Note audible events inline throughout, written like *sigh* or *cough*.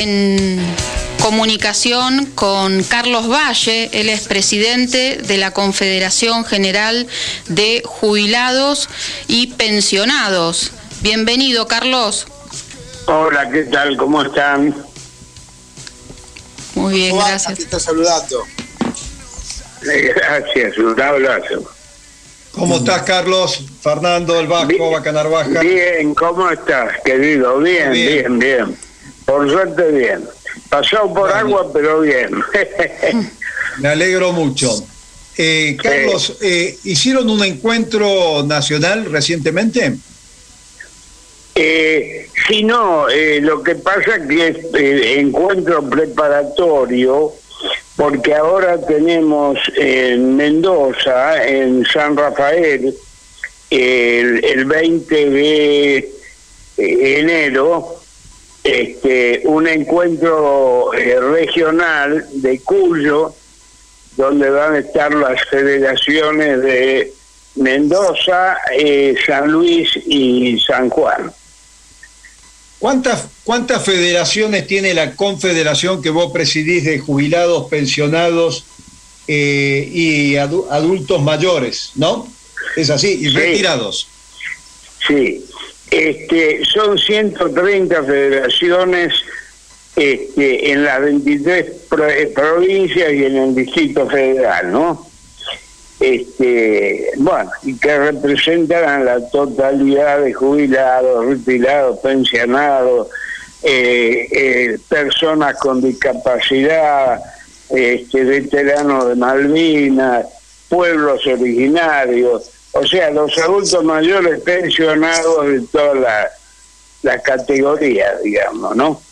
en comunicación con Carlos Valle, él es presidente de la Confederación General de Jubilados y Pensionados. Bienvenido, Carlos. Hola, ¿qué tal? ¿Cómo están? Muy bien, gracias. Te está saludando. Eh, Gracias, un abrazo. ¿Cómo estás, Carlos? Fernando, el Vasco, Bien. Bacanar Baja. Bien, ¿cómo estás, querido? Bien, bien, Bien. bien. Por suerte, bien. Pasado por agua, pero bien. *laughs* Me alegro mucho. Eh, Carlos, eh, ¿hicieron un encuentro nacional recientemente? Eh, si no, eh, lo que pasa que es eh, encuentro preparatorio, porque ahora tenemos en Mendoza, en San Rafael, el, el 20 de enero, este, un encuentro eh, regional de Cuyo, donde van a estar las federaciones de Mendoza, eh, San Luis y San Juan. ¿Cuántas, ¿Cuántas federaciones tiene la confederación que vos presidís de jubilados, pensionados eh, y adu- adultos mayores, no? Es así, y Sí. retirados. Sí, este, son 130 federaciones este, en las 23 pro- eh, provincias y en el Distrito Federal, ¿no? Este, bueno, y que representan a la totalidad de jubilados, retirados, pensionados, eh, eh, personas con discapacidad, este, veteranos de Malvinas, pueblos originarios, o sea, los adultos mayores pensionados de todas las las categorías, digamos, ¿no?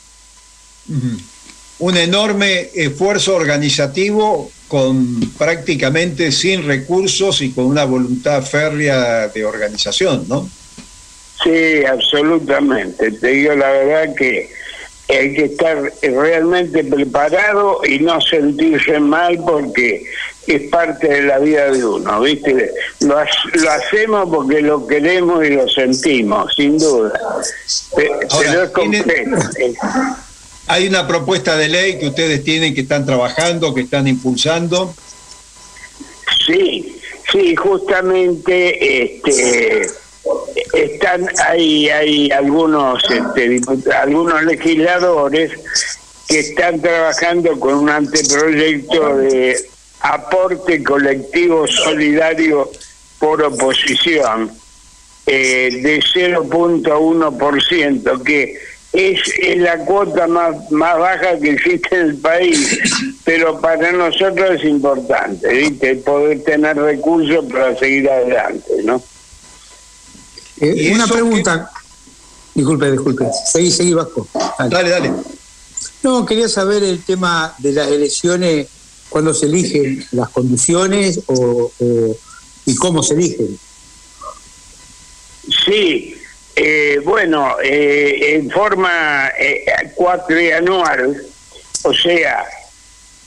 Un enorme esfuerzo organizativo con prácticamente sin recursos y con una voluntad férrea de organización, ¿no? Sí, absolutamente. Te digo la verdad que hay que estar realmente preparado y no sentirse mal porque es parte de la vida de uno, ¿viste? Lo, lo hacemos porque lo queremos y lo sentimos, sin duda. Pe- Pero es Hay una propuesta de ley que ustedes tienen, que están trabajando, que están impulsando. Sí, sí, justamente este, están hay hay algunos este, algunos legisladores que están trabajando con un anteproyecto de aporte colectivo solidario por oposición eh, de 0.1%, que es, es la cuota más, más baja que existe en el país, pero para nosotros es importante, ¿viste? Poder tener recursos para seguir adelante, ¿no? Eh, ¿Y una pregunta. Disculpe, disculpe. Seguí, seguí, Vasco. Dale. Dale, dale. No, quería saber el tema de las elecciones, cuándo se eligen las condiciones o, o- y cómo se eligen. Sí, eh, bueno, eh, en forma eh, cuatrianual, o sea,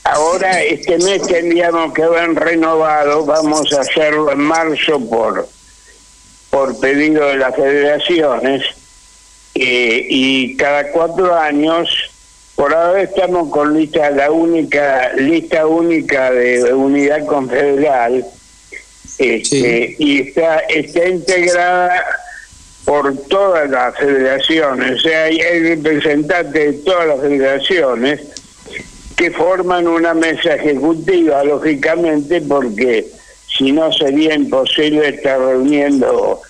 ahora este mes tendríamos que haber renovado, vamos a hacerlo en marzo por, por pedido de las federaciones, eh, y cada cuatro años, por ahora estamos con lista, la única, lista única de unidad confederal, este, y está, está integrada por todas las federaciones, o sea, hay, hay representantes de todas las federaciones que forman una mesa ejecutiva, lógicamente, porque si no sería imposible estar reuniendo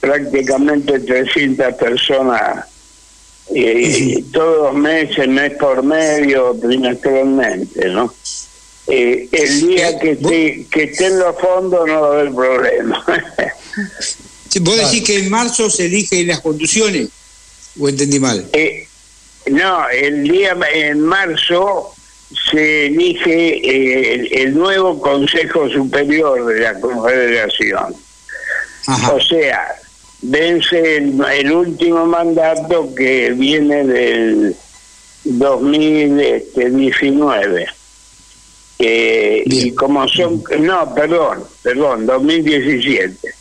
prácticamente 300 personas eh, todos los meses, mes por medio, trimestralmente, ¿no? Eh, el día que esté, que estén los fondos no va a haber problema. ¿Vos decís que en marzo se eligen las conducciones? ¿O entendí mal? Eh, no, el día en marzo se elige eh, el, el nuevo Consejo Superior de la Confederación. Ajá. O sea, vence el, el último mandato que viene del 2019. Eh, y como son, no, perdón, perdón, 2017.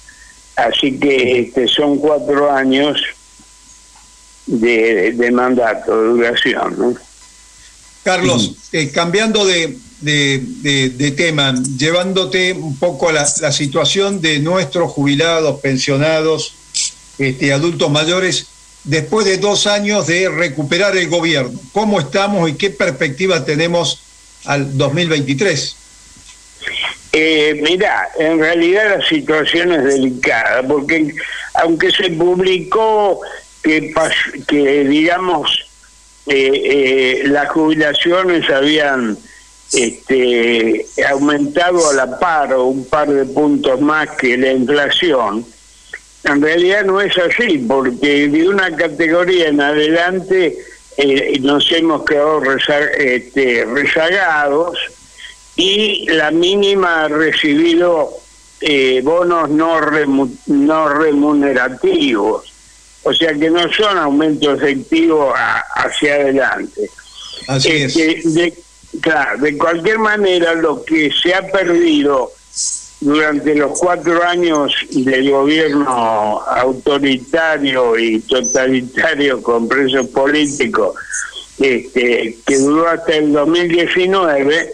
Así que este, son cuatro años de, de mandato, de duración, ¿no? Carlos, eh, cambiando de, de, tema, llevándote un poco a la, situación de nuestros jubilados, pensionados, este, adultos mayores, después de dos años de recuperar el gobierno. ¿Cómo estamos y qué perspectiva tenemos al 2023? Eh, mira, en realidad la situación es delicada, porque aunque se publicó que, que digamos, eh, eh, las jubilaciones habían este, aumentado a la par o un par de puntos más que la inflación, en realidad no es así, porque de una categoría en adelante eh, nos hemos quedado este, rezagados y la mínima ha recibido eh, bonos no, no remunerativos, o sea que no son aumentos efectivos hacia adelante. Así es. Este, de, claro, de cualquier manera lo que se ha perdido durante los cuatro años del gobierno autoritario y totalitario con presos políticos, este, que duró hasta el 2019,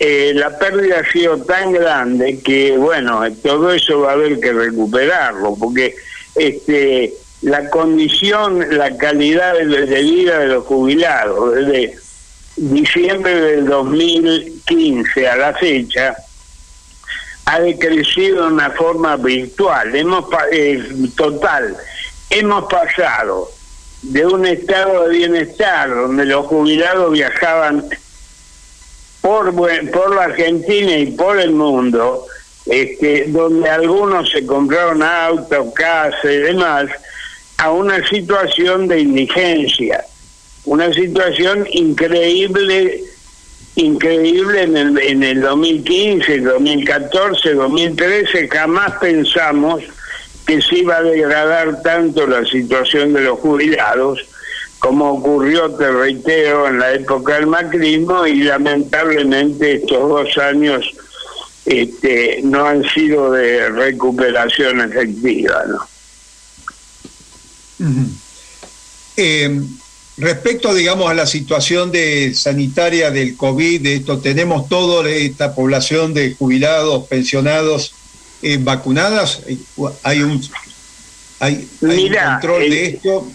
eh, la pérdida ha sido tan grande que, bueno, todo eso va a haber que recuperarlo, porque este, la condición, la calidad de, vida de los jubilados, desde diciembre del 2015 a la fecha, ha decrecido de una forma virtual, hemos eh, total, hemos pasado de un estado de bienestar donde los jubilados viajaban por, por la Argentina y por el mundo, este, donde algunos se compraron autos, casas y demás, a una situación de indigencia, una situación increíble, increíble en el, en el 2015, 2014, 2013, jamás pensamos que se iba a degradar tanto la situación de los jubilados como ocurrió, te reitero, en la época del macrismo y lamentablemente estos dos años este, no han sido de recuperación efectiva. ¿no? Respecto, digamos, a la situación de sanitaria del COVID, de esto, tenemos toda esta población de jubilados, pensionados eh, vacunadas. Hay un, hay, un control de esto.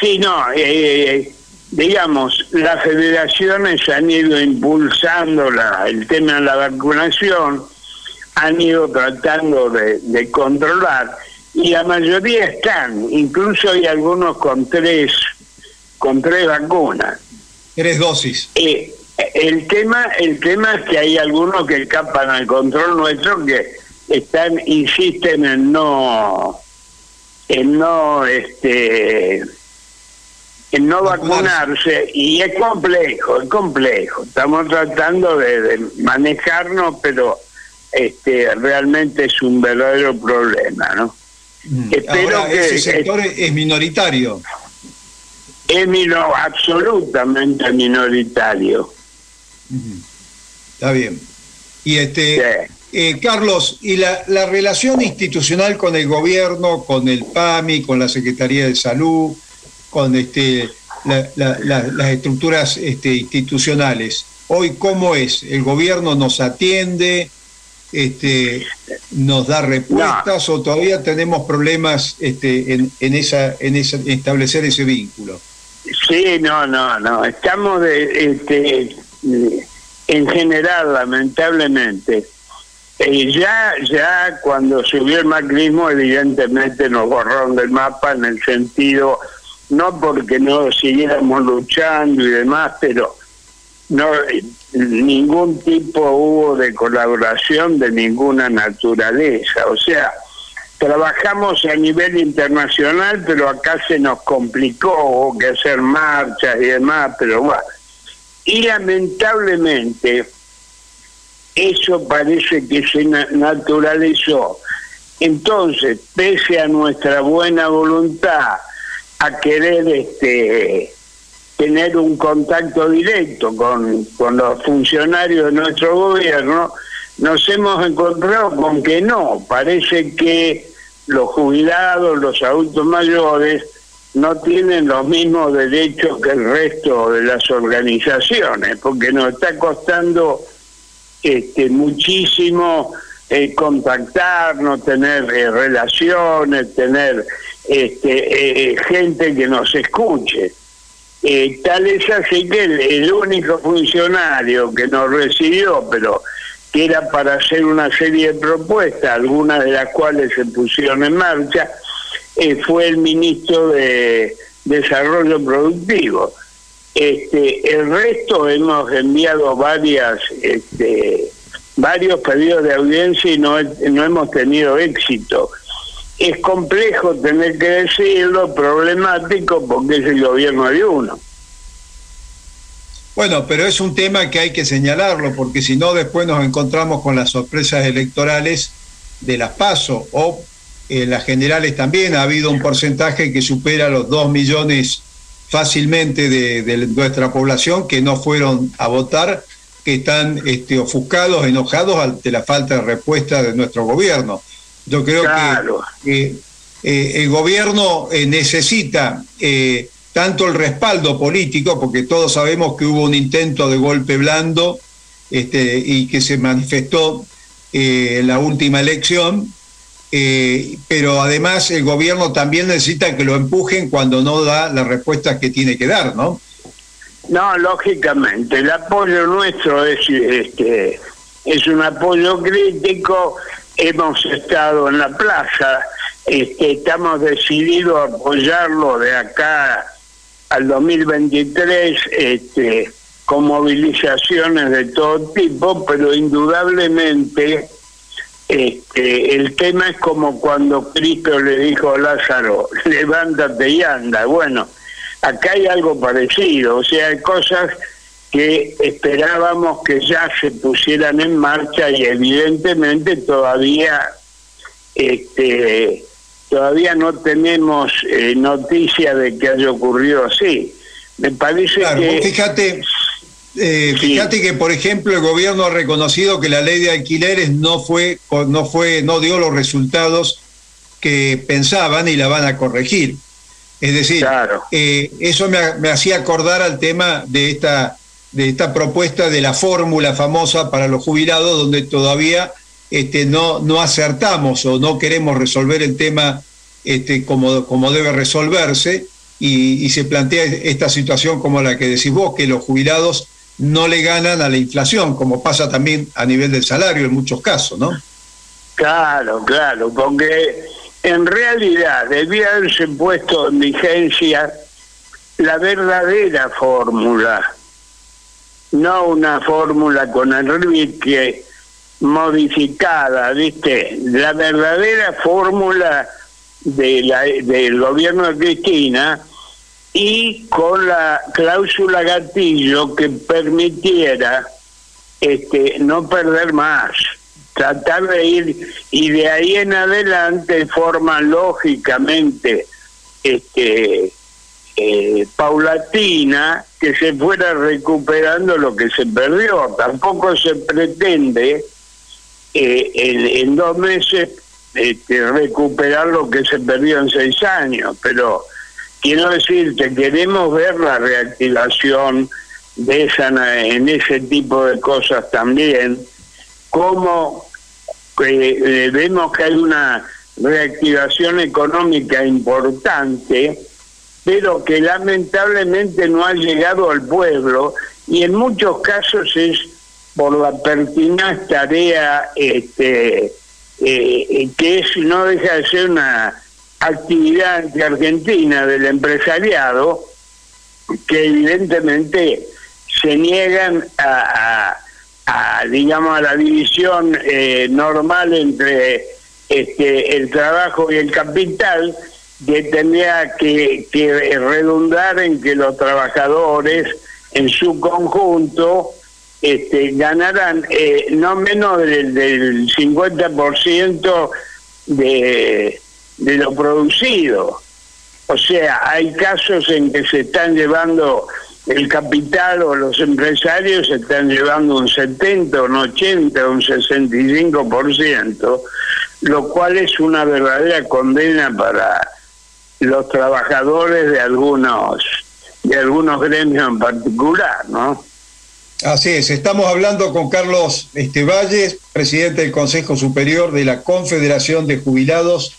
Sí, no, eh, digamos, las federaciones han ido impulsando la, el tema de la vacunación, han ido tratando de, controlar y la mayoría están, incluso hay algunos con tres, con tres vacunas. Tres dosis. Eh, el tema, el tema es que hay algunos que escapan al control nuestro que están, insisten en no, en no, este en no vacunarse y es complejo, es complejo. Estamos tratando de, manejarnos, pero este realmente es un verdadero problema, ¿no? Mm. Espero que ese sector es, minoritario. Es absolutamente minoritario. Está bien. Y este eh, Carlos, y la, la relación institucional con el gobierno, con el PAMI, con la Secretaría de Salud, con este, las estructuras este, institucionales. Hoy, ¿cómo es? ¿El gobierno nos atiende? Este, ¿Nos da respuestas o todavía tenemos problemas este, en, en, esa, en, esa, establecer ese vínculo? Sí, no, no, no. Estamos de, este, en general, lamentablemente. Eh, ya, ya cuando subió el macrismo, evidentemente nos borraron del mapa en el sentido no porque no siguiéramos luchando y demás, pero no ningún tipo hubo de colaboración de ninguna naturaleza. O sea, trabajamos a nivel internacional, pero acá se nos complicó, hubo que hacer marchas y demás, pero bueno. Y lamentablemente eso parece que se naturalizó. Entonces, pese a nuestra buena voluntad, a querer este tener un contacto directo con, con los funcionarios de nuestro gobierno, nos hemos encontrado con que no, parece que los jubilados, los adultos mayores, no tienen los mismos derechos que el resto de las organizaciones, porque nos está costando este, muchísimo eh, contactarnos, tener eh, relaciones, tener este, eh, gente que nos escuche. tal es así que el, único funcionario que nos recibió, pero que era para hacer una serie de propuestas, algunas de las cuales se pusieron en marcha, fue el ministro de Desarrollo Productivo. Este, el resto hemos enviado varias este, varios pedidos de audiencia y no, no hemos tenido éxito. Es complejo tener que decirlo, problemático porque es el gobierno de uno. Bueno, pero es un tema que hay que señalarlo, porque si no después nos encontramos con las sorpresas electorales de las PASO o en las generales también ha habido un porcentaje que supera los 2 millones fácilmente de, de nuestra población que no fueron a votar que están este, ofuscados, enojados ante la falta de respuesta de nuestro gobierno. Yo creo que eh, el gobierno eh, necesita eh, tanto el respaldo político, porque todos sabemos que hubo un intento de golpe blando este, y que se manifestó en la última elección, pero además el gobierno también necesita que lo empujen cuando no da las respuestas que tiene que dar, ¿no? No, lógicamente, el apoyo nuestro es este es un apoyo crítico. Hemos estado en la plaza, este, estamos decididos a apoyarlo de acá al 2023 este, con movilizaciones de todo tipo, pero indudablemente este, el tema es como cuando Cristo le dijo a Lázaro, levántate y anda. Bueno, acá hay algo parecido, o sea, hay cosas que esperábamos que ya se pusieran en marcha y evidentemente todavía este todavía no tenemos eh, noticia de que haya ocurrido así. Me parece que fíjate eh, fíjate que por ejemplo el gobierno ha reconocido que la ley de alquileres no fue no fue no dio los resultados que pensaban y la van a corregir. Es decir, eh, eso me, hacía acordar al tema de esta, de esta propuesta de la fórmula famosa para los jubilados, donde todavía este, no, no acertamos o no queremos resolver el tema este, como, como debe resolverse y, se plantea esta situación como la que decís vos, que los jubilados no le ganan a la inflación, como pasa también a nivel del salario en muchos casos, ¿no? Claro, claro, porque en realidad debía haberse puesto en vigencia la verdadera fórmula, no una fórmula con Enrique modificada, ¿viste? La verdadera fórmula de la, del gobierno de Cristina y con la cláusula gatillo que permitiera este, no perder más tratar de ir y de ahí en adelante de forma lógicamente este eh, paulatina que se fuera recuperando lo que se perdió tampoco se pretende eh, en, dos meses este, recuperar lo que se perdió en seis años pero quiero decirte queremos ver la reactivación de esa en ese tipo de cosas también cómo eh, vemos que hay una reactivación económica importante, pero que lamentablemente no ha llegado al pueblo y en muchos casos es por la pertinaz tarea este, eh, que es no deja de ser una actividad anti-argentina del empresariado que evidentemente se niegan a a, digamos, a la división eh, normal entre este, el trabajo y el capital, que tendría que, redundar en que los trabajadores en su conjunto este, ganarán eh, no menos del, del 50% de, de lo producido. O sea, hay casos en que se están llevando el capital o los empresarios están llevando un 70, un 80, un 65%, lo cual es una verdadera condena para los trabajadores de algunos de algunos gremios en particular, ¿no? Así es, estamos hablando con Carlos Estevalles, presidente del Consejo Superior de la Confederación de Jubilados,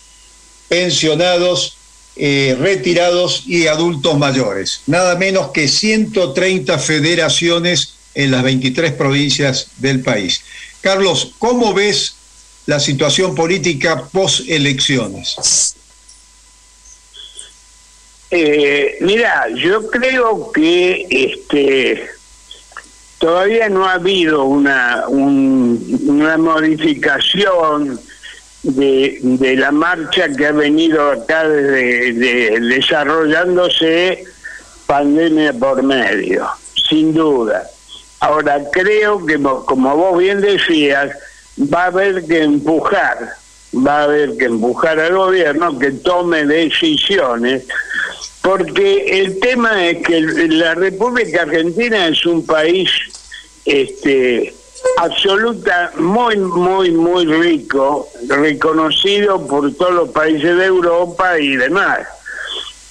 Pensionados, eh, Retirados y Adultos Mayores. Nada menos que 130 federaciones en las 23 provincias del país. Carlos, ¿cómo ves la situación política post-elecciones? Eh, mira, yo creo que este todavía no ha habido una, una modificación de, de, la marcha que ha venido acá desarrollándose pandemia por medio, sin duda. Ahora creo que, como vos bien decías, va a haber que empujar, va a haber que empujar al gobierno que tome decisiones porque el tema es que la República Argentina es un país este absoluta muy muy muy rico reconocido por todos los países de Europa y demás.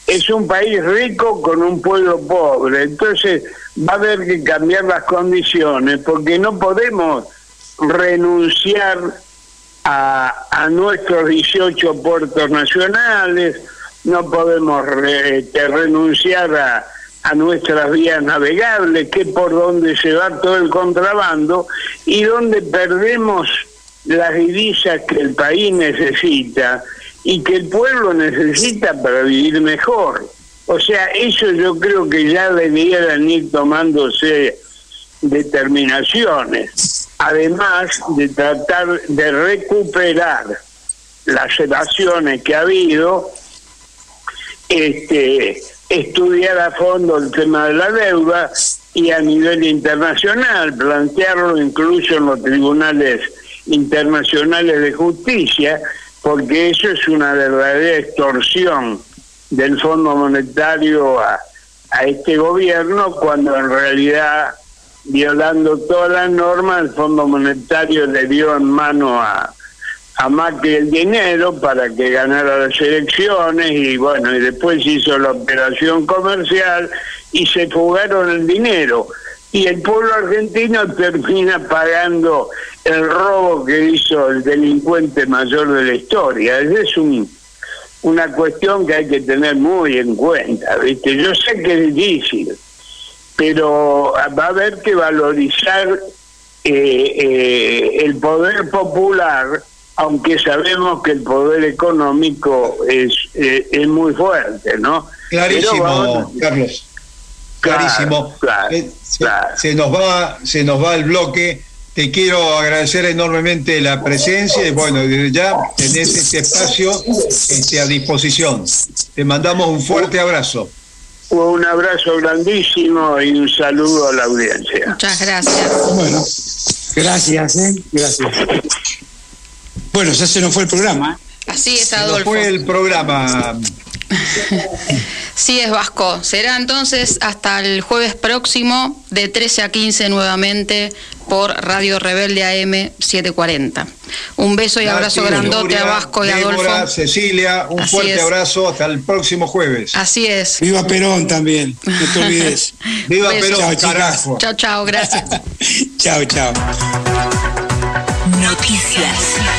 Es un país rico con un pueblo pobre. Entonces va a haber que cambiar las condiciones porque no podemos renunciar a, nuestros 18 puertos nacionales no podemos este, renunciar a, nuestras vías navegables, que es por donde se va todo el contrabando y donde perdemos las divisas que el país necesita y que el pueblo necesita para vivir mejor. O sea, eso yo creo que ya deberían ir tomándose determinaciones, además de tratar de recuperar las evasión que ha habido este, estudiar a fondo el tema de la deuda y a nivel internacional, plantearlo incluso en los tribunales internacionales de justicia, porque eso es una verdadera extorsión del Fondo Monetario a, a este gobierno, cuando en realidad, violando todas las normas, el Fondo Monetario le dio en mano a, a Macri el dinero para que ganara las elecciones y bueno, y después hizo la operación comercial y se fugaron el dinero. Y el pueblo argentino termina pagando el robo que hizo el delincuente mayor de la historia. Es un, una cuestión que hay que tener muy en cuenta, ¿viste? Yo sé que es difícil, pero va a haber que valorizar eh, eh, el poder popular aunque sabemos que el poder económico es, eh, es muy fuerte, ¿no? Clarísimo, Carlos. Clarísimo. Eh, se, nos va, se nos va el bloque. Te quiero agradecer enormemente la presencia y bueno, desde ya tenés este espacio este, a disposición. Te mandamos un fuerte abrazo. Un abrazo grandísimo y un saludo a la audiencia. Muchas gracias. Bueno, gracias, ¿eh? Gracias. Bueno, ya se nos fue el programa. Así es, Adolfo. Se nos fue el programa. Sí, es Vasco. Será entonces hasta el jueves próximo de 13 a 15 nuevamente por Radio Rebelde AM 740. Un beso y abrazo grandote a Vasco y a Adolfo. Cecilia, un fuerte abrazo hasta el próximo jueves. Así es. Viva Perón también, no te olvides. *laughs* Viva Perón, Chao, chao, gracias. *laughs* chao, chao. Noticias.